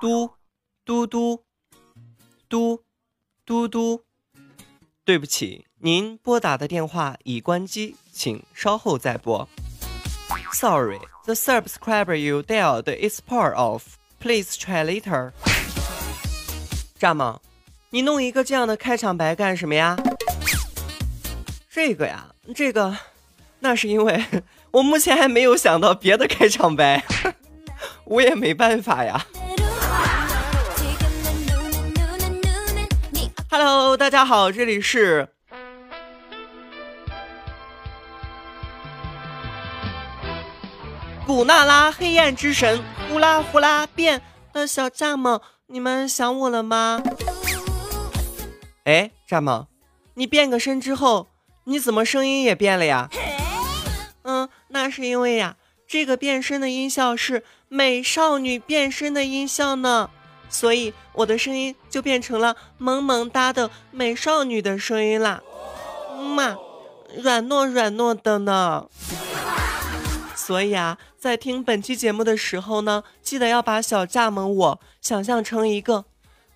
嘟嘟嘟嘟嘟嘟，对不起，您拨打的电话已关机，请稍后再拨。Sorry, the subscriber you dialed is part of. Please try later. 战猛，你弄一个这样的开场白干什么呀？这个呀，这个，那是因为我目前还没有想到别的开场白，我也没办法呀。Hello，大家好，这里是古娜拉黑暗之神，呼啦呼啦变的小蚱蜢。你们想我了吗？哎，蚱蜢，你变个身之后，你怎么声音也变了呀？那是因为呀，这个变身的音效是美少女变身的音效呢，所以我的声音就变成了萌萌哒的美少女的声音啦。嘛，软糯软糯的呢。所以啊，在听本期节目的时候呢，记得要把小蚱蜢我想象成一个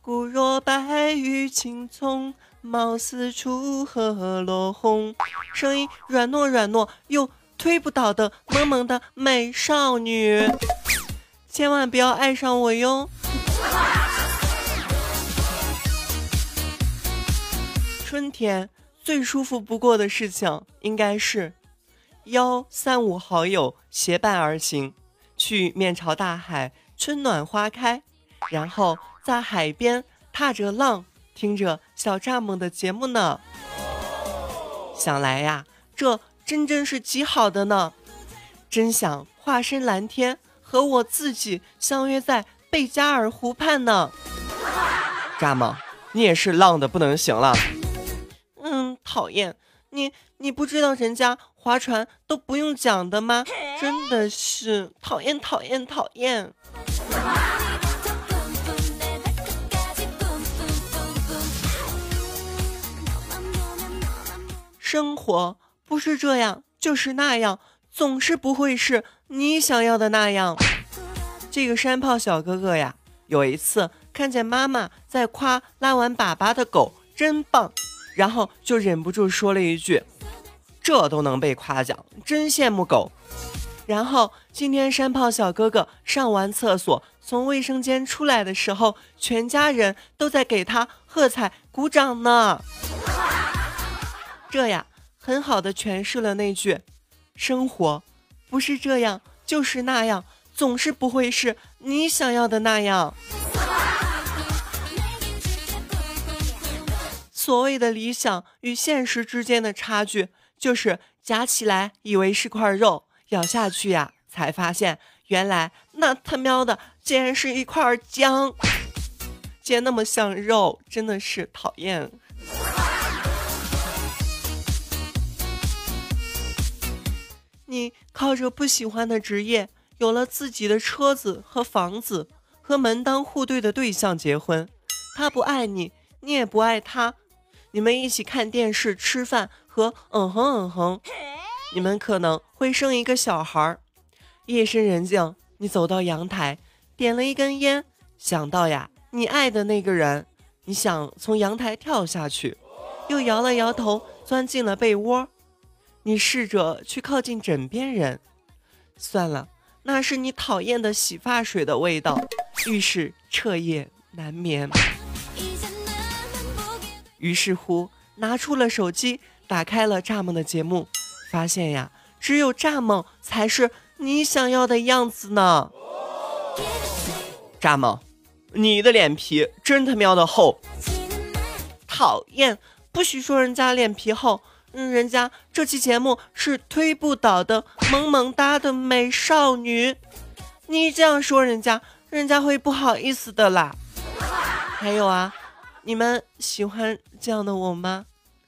骨若白玉青葱，貌似楚河落红，声音软糯软糯又推不倒的萌萌的美少女，千万不要爱上我哟。春天最舒服不过的事情应该是。邀三五好友结伴而行，去面朝大海，春暖花开，然后在海边踏着浪，听着小蚱蜢的节目呢。想来呀，这真真是极好的呢，真想化身蓝天，和我自己相约在贝加尔湖畔呢。蚱蜢，你也是浪的不能行了。嗯，讨厌你，你不知道人家。划船都不用桨的吗？真的是讨厌讨厌讨厌！生活不是这样，就是那样，总是不会是你想要的那样。这个山炮小哥哥呀，有一次看见妈妈在夸拉完粑粑的狗真棒，然后就忍不住说了一句。这都能被夸奖，真羡慕狗。然后今天山炮小哥哥上完厕所，从卫生间出来的时候，全家人都在给他喝彩鼓掌呢。这呀，很好的诠释了那句：生活不是这样，就是那样，总是不会是你想要的那样。所谓的理想与现实之间的差距。就是夹起来以为是块肉，咬下去呀，才发现原来那他喵的竟然是一块姜，竟然那么像肉，真的是讨厌。你靠着不喜欢的职业，有了自己的车子和房子，和门当户对的对象结婚，他不爱你，你也不爱他，你们一起看电视、吃饭。和嗯哼嗯哼，你们可能会生一个小孩儿。夜深人静，你走到阳台，点了一根烟，想到呀，你爱的那个人，你想从阳台跳下去，又摇了摇头，钻进了被窝。你试着去靠近枕边人，算了，那是你讨厌的洗发水的味道，于是彻夜难眠。于是乎，拿出了手机。打开了蚱蜢的节目，发现呀，只有蚱蜢才是你想要的样子呢。蚱蜢，你的脸皮真他喵的厚！讨厌，不许说人家脸皮厚，嗯，人家这期节目是推不倒的萌萌哒的美少女，你这样说人家，人家会不好意思的啦。还有啊，你们喜欢这样的我吗？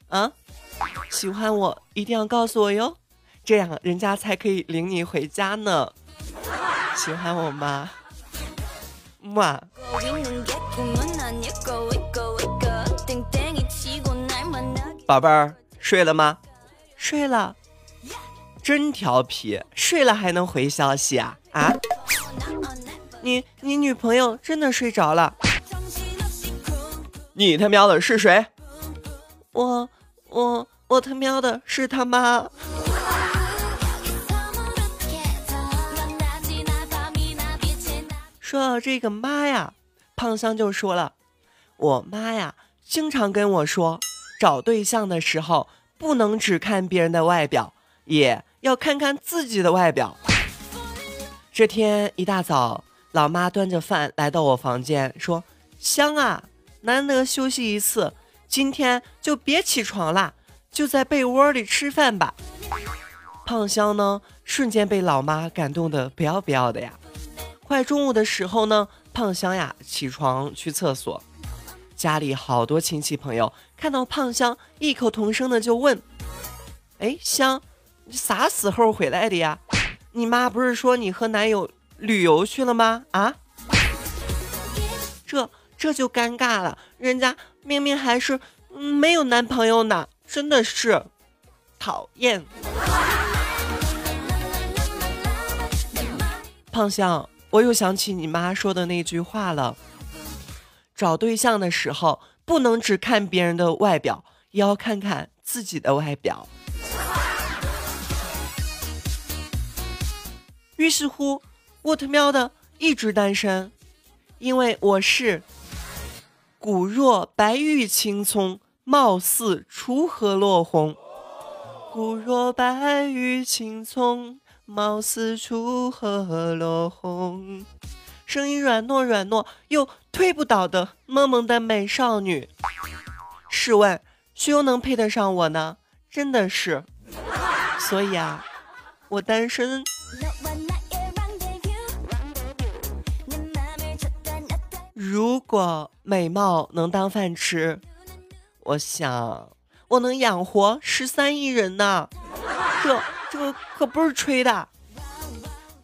啊？喜欢我一定要告诉我哟，这样人家才可以领你回家呢。喜欢我吗？嘛。宝贝儿睡了吗？睡了。真调皮，睡了还能回消息啊啊！你你女朋友真的睡着了？你他喵的是谁？我我我他喵的是他妈！说到这个妈呀，胖香就说了，我妈呀，经常跟我说，找对象的时候不能只看别人的外表，也要看看自己的外表。这天一大早，老妈端着饭来到我房间，说：“香啊，难得休息一次，今天就别起床啦，就在被窝里吃饭吧。”胖香呢，瞬间被老妈感动的不要不要的呀。快中午的时候呢，胖香呀起床去厕所，家里好多亲戚朋友看到胖香，异口同声的就问：“哎，香，你啥时候回来的呀？你妈不是说你和男友旅游去了吗？啊？这这就尴尬了，人家明明还是没有男朋友呢，真的是讨厌。”胖香。我又想起你妈说的那句话了：找对象的时候，不能只看别人的外表，也要看看自己的外表。于是乎，我他喵的一直单身，因为我是骨若白玉青葱，貌似锄禾落红。骨若白玉青葱。貌似锄禾落红，声音软糯软糯又推不倒的萌萌的美少女。试问，谁又能配得上我呢？真的是，所以啊，我单身。如果美貌能当饭吃，我想我能养活十三亿人呢。这。这可不是吹的，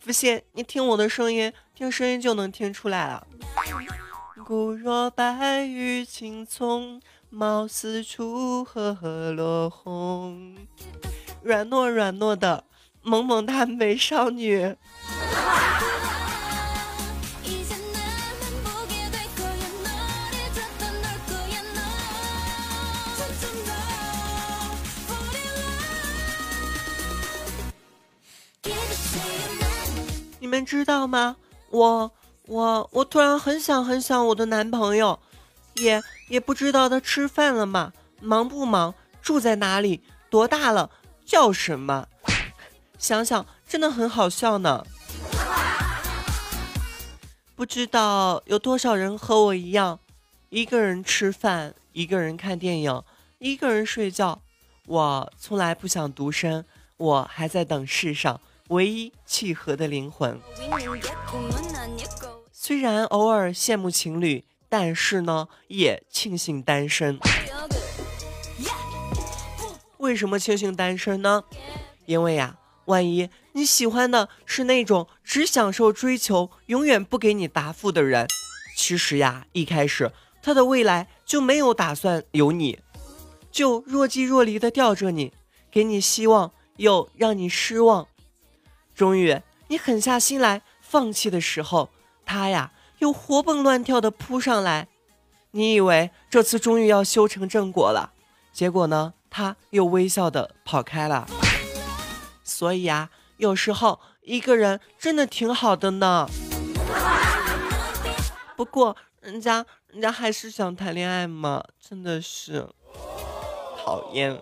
不信你听我的声音，听声音就能听出来了。骨若白玉青葱，貌似锄禾落红，软糯软糯的萌萌哒美少女。你们知道吗？我我我突然很想很想我的男朋友，也也不知道他吃饭了吗？忙不忙？住在哪里？多大了？叫什么？想想真的很好笑呢。不知道有多少人和我一样，一个人吃饭，一个人看电影，一个人睡觉。我从来不想独身，我还在等世上。唯一契合的灵魂。虽然偶尔羡慕情侣，但是呢，也庆幸单身。为什么庆幸单身呢？因为呀，万一你喜欢的是那种只享受追求，永远不给你答复的人，其实呀，一开始他的未来就没有打算有你，就若即若离的吊着你，给你希望，又让你失望。终于，你狠下心来放弃的时候，他呀又活蹦乱跳的扑上来。你以为这次终于要修成正果了，结果呢，他又微笑的跑开了。所以啊，有时候一个人真的挺好的呢。不过，人家人家还是想谈恋爱嘛，真的是讨厌。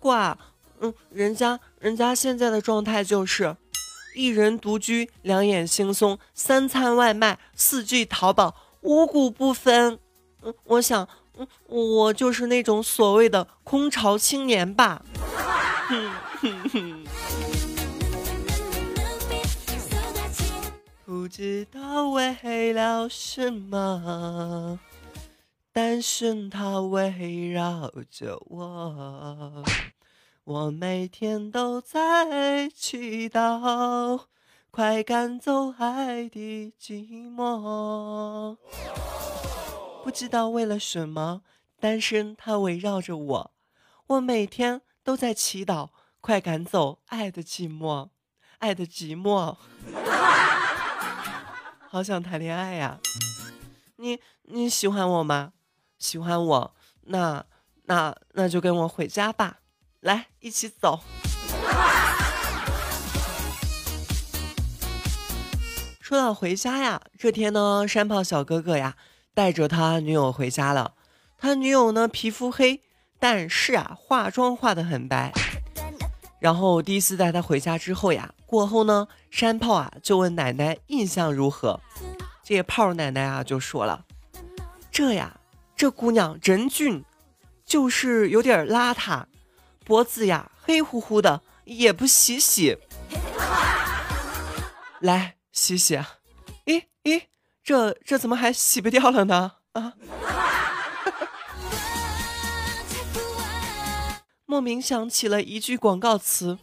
挂，嗯，人家人家现在的状态就是一人独居，两眼惺忪，三餐外卖，四季淘宝，五谷不分。嗯，我想，嗯，我就是那种所谓的空巢青年吧。哼哼哼不知道为了什么，单身它围绕着我。我每天都在祈祷，快赶走爱的寂寞。不知道为了什么，单身它围绕着我。我每天都在祈祷，快赶走爱的寂寞，爱的寂寞。好想谈恋爱呀！你你喜欢我吗？喜欢我，那那那就跟我回家吧，来一起走。说到回家呀，这天呢，山炮小哥哥呀带着他女友回家了。他女友呢皮肤黑，但是啊化妆化的很白。然后第一次带他回家之后呀，过后呢，山炮啊就问奶奶印象如何。这炮奶奶啊就说了：“这呀，这姑娘真俊，就是有点邋遢，脖子呀黑乎乎的，也不洗洗。来。”洗洗，咦咦，这这怎么还洗不掉了呢？啊！莫名想起了一句广告词：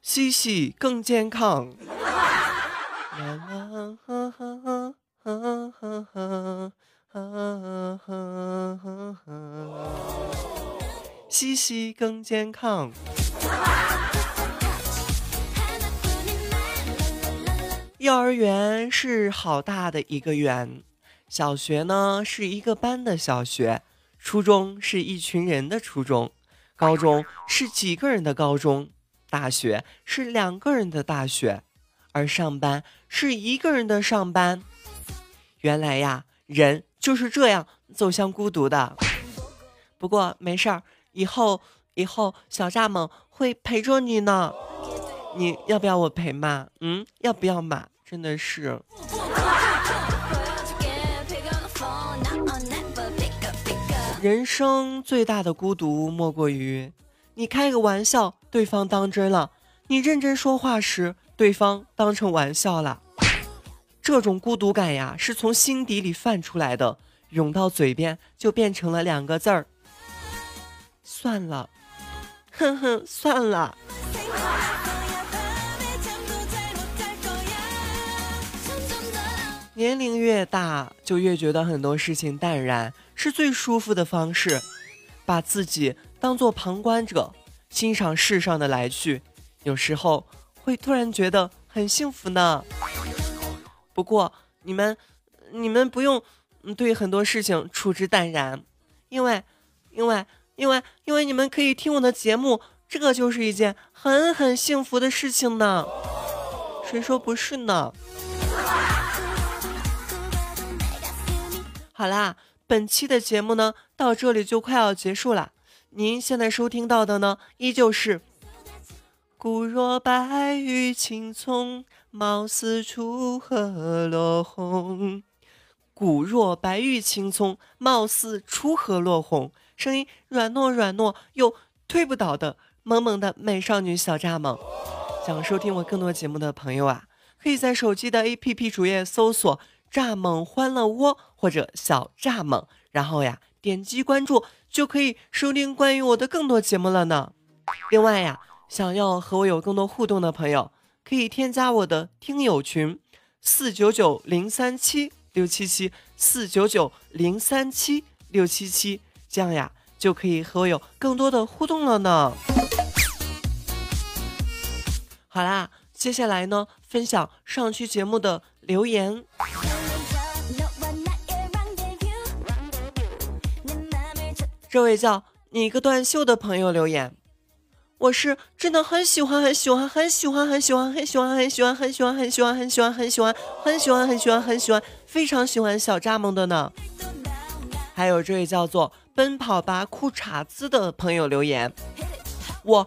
洗洗更健康。洗洗更健康。幼儿园是好大的一个园，小学呢是一个班的小学，初中是一群人的初中，高中是几个人的高中，大学是两个人的大学，而上班是一个人的上班。原来呀，人就是这样走向孤独的。不过没事儿，以后以后小蚱蜢会陪着你呢。你要不要我陪嘛？嗯，要不要嘛？真的是，人生最大的孤独莫过于，你开个玩笑，对方当真了；你认真说话时，对方当成玩笑了。这种孤独感呀，是从心底里泛出来的，涌到嘴边就变成了两个字儿：算了。哼哼，算了。年龄越大，就越觉得很多事情淡然是最舒服的方式，把自己当做旁观者，欣赏世上的来去，有时候会突然觉得很幸福呢。不过你们，你们不用对很多事情处之淡然，因为，因为，因为，因为你们可以听我的节目，这个就是一件很很幸福的事情呢。谁说不是呢？好啦，本期的节目呢，到这里就快要结束了。您现在收听到的呢，依旧是“古若白玉青葱，貌似楚河落红”。古若白玉青葱，貌似楚河落红，声音软糯软糯又推不倒的萌萌的美少女小蚱蜢。想收听我更多节目的朋友啊，可以在手机的 APP 主页搜索。蚱蜢欢乐窝或者小蚱蜢，然后呀点击关注就可以收听关于我的更多节目了呢。另外呀，想要和我有更多互动的朋友，可以添加我的听友群四九九零三七六七七四九九零三七六七七，这样呀就可以和我有更多的互动了呢。好啦，接下来呢，分享上期节目的留言。这位叫你个断袖的朋友留言，我是真的很喜欢很喜欢很喜欢很喜欢很喜欢很喜欢很喜欢很喜欢很喜欢很喜欢很喜欢很喜欢很喜欢非常喜欢小蚱蜢的呢。还有这位叫做奔跑吧裤衩子的朋友留言，我。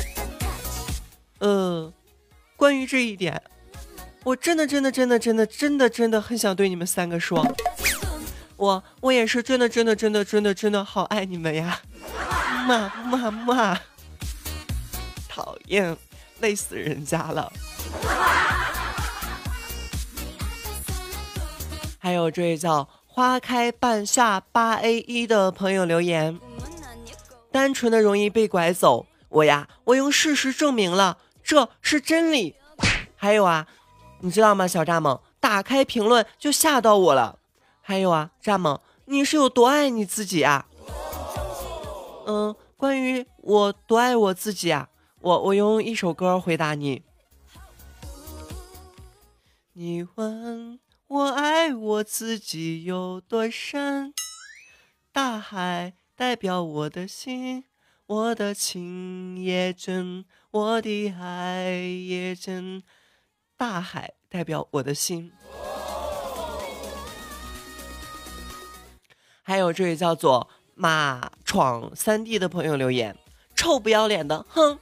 呃，关于这一点，我真的真的真的真的真的真的很想对你们三个说，我我也是真的真的真的真的真的好爱你们呀，嘛嘛嘛！讨厌，累死人家了。还有这位叫花开半夏八 A 一的朋友留言：单纯的容易被拐走，我呀，我用事实证明了，这是真理。还有啊，你知道吗，小蚱蜢，打开评论就吓到我了。还有啊，蚱蜢，你是有多爱你自己啊？嗯，关于我多爱我自己啊，我我用一首歌回答你。你问我爱我自己有多深？大海代表我的心，我的情也真，我的爱也真。大海代表我的心。还有这位叫做马闯三 D 的朋友留言：臭不要脸的，哼！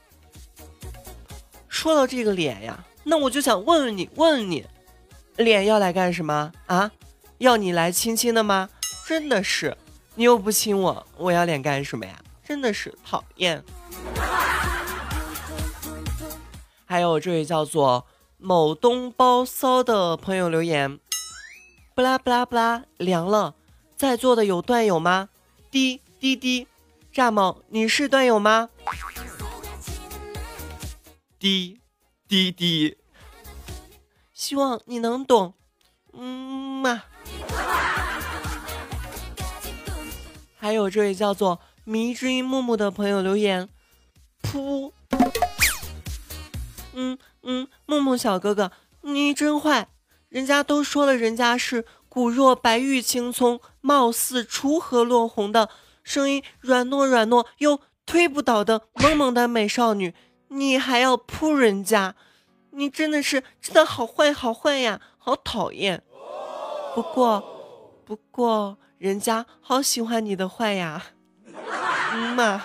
说到这个脸呀，那我就想问问你，问问你，脸要来干什么啊？要你来亲亲的吗？真的是，你又不亲我，我要脸干什么呀？真的是讨厌。还有这位叫做某东包骚的朋友留言：不啦不啦不啦，凉了。在座的有段友吗？滴滴滴，蚱蜢，你是段友吗？滴滴滴，希望你能懂。嗯嘛。还有这位叫做迷之音木木的朋友留言，噗。嗯嗯，木木小哥哥，你真坏，人家都说了，人家是。骨若白玉青葱，貌似锄禾落红的声音，软糯软糯又推不倒的萌萌的美少女，你还要扑人家？你真的是真的好坏好坏呀，好讨厌！不过不过，人家好喜欢你的坏呀，嗯嘛。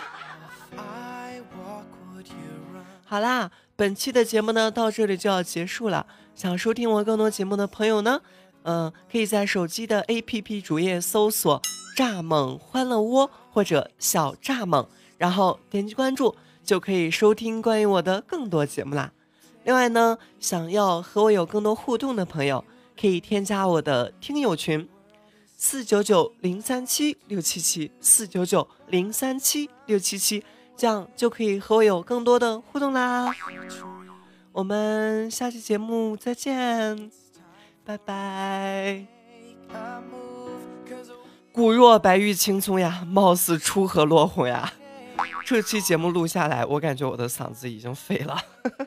好啦，本期的节目呢到这里就要结束了。想收听我更多节目的朋友呢？嗯，可以在手机的 APP 主页搜索“蚱蜢欢乐窝”或者“小蚱蜢”，然后点击关注，就可以收听关于我的更多节目啦。另外呢，想要和我有更多互动的朋友，可以添加我的听友群：四九九零三七六七七四九九零三七六七七，这样就可以和我有更多的互动啦。我们下期节目再见。拜拜。骨若白玉青葱呀，貌似出河落红呀。这期节目录下来，我感觉我的嗓子已经废了。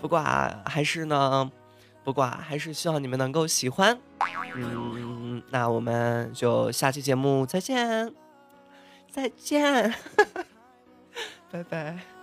不过啊，还是呢，不过啊，还是希望你们能够喜欢。嗯，那我们就下期节目再见，再见，拜拜。